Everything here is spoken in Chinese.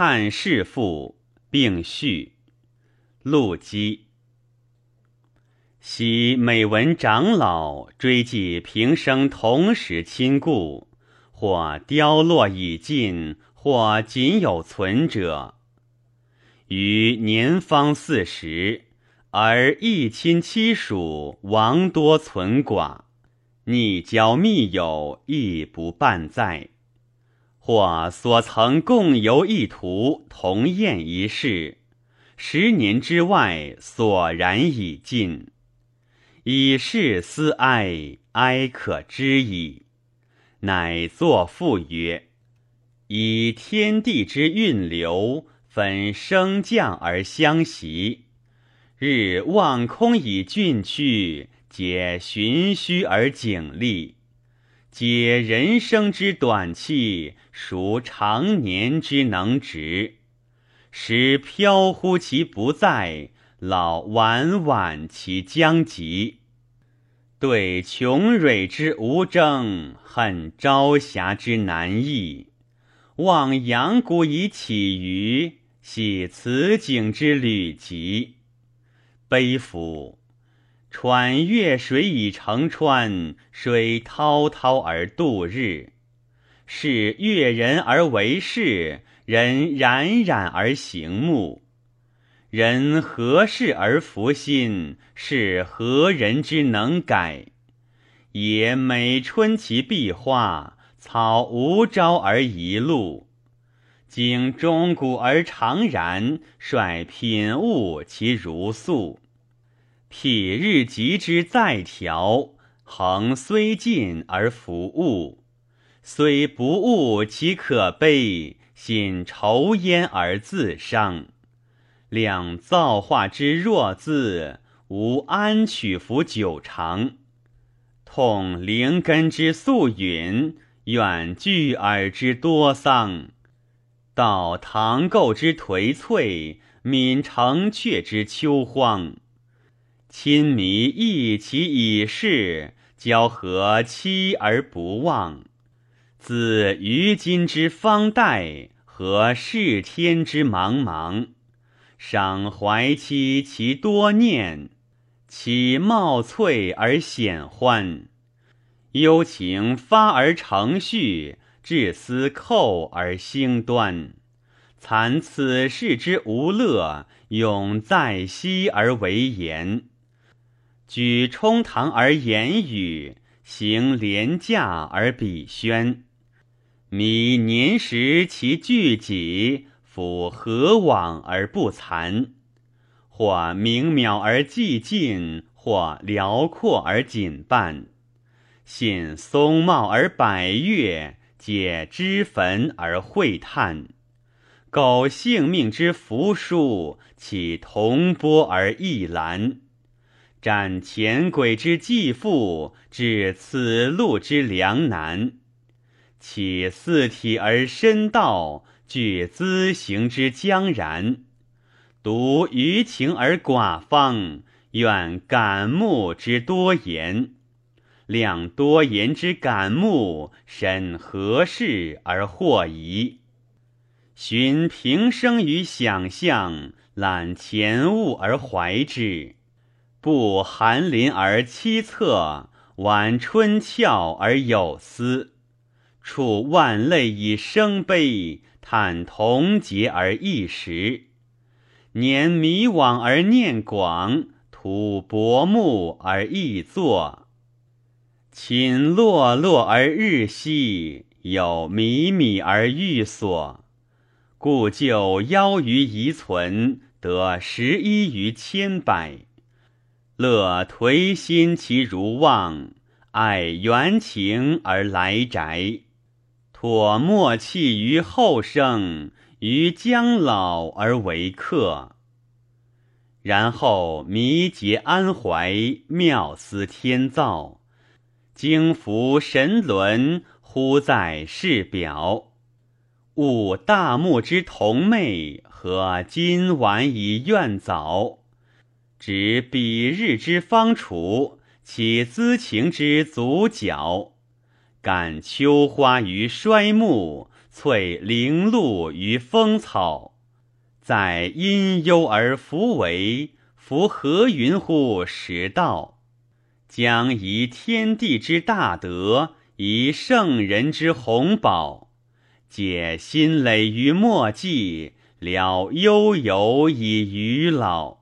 汉世父，并序。陆机。昔每闻长老追记平生同时亲故，或凋落已尽，或仅有存者。于年方四十，而一亲戚属亡多存寡，逆交密友亦不半在。或所曾共游一途，同宴一室，十年之外，索然已尽。以是思哀，哀可知矣。乃作赋曰：“以天地之运流，分升降而相袭；日望空以峻去，皆循虚而景立。解人生之短气，孰长年之能直？时飘忽其不在，老晚晚其将及。”对穷蕊之无争，恨朝霞之难易。望阳谷以起于，系此景之旅集。悲夫！穿越水以成川，水滔滔而度日。是悦人而为事，人冉冉而行目。人何事而服心？是何人之能改？也每春其必化，草无朝而一露。经钟鼓而长然，率品物其如素。辟日极之在调，恒虽进而弗物。虽不悟其可悲，心愁焉而自伤。两造化之弱字，无安取服久长；痛灵根之素允，远聚耳之多丧；道唐构之颓悴，泯城阙之秋荒。亲迷忆其已逝，交合期而不忘。自于今之方代，和世天之茫茫。赏怀期其多念，其茂翠而显欢。幽情发而成序，至思扣而兴端。惭此世之无乐，永在昔而为言。举冲堂而言语，行廉价而比宣。迷年时其具己。夫何往而不残？或明渺而寂静，或辽阔而紧半。信松茂而百越，解脂焚而会叹。苟性命之扶疏，岂同波而异澜？斩前轨之继父，至此路之良难。岂四体而身道？具资行之将然，独余情而寡方，愿感目之多言，量多言之感目，审何事而惑疑？寻平生于想象，览前物而怀之，布寒林而凄恻，挽春翘而有思，触万类以生悲。叹同节而异时，年迷惘而念广，吐薄暮而易作。寝落落而日息，有靡靡而欲所。故就夭于遗存，得十一于千百。乐颓心其如望，爱缘情而来宅。妥莫弃于后生，于将老而为客。然后迷结安怀，妙思天造，经服神伦，忽在世表。悟大木之同寐，和今晚以愿早。执彼日之方处，岂资情之足矫？感秋花于衰木，翠零露于风草，在阴幽而弗为，夫何云乎时道？将以天地之大德，以圣人之宏宝，解心累于墨迹，了悠游以余老。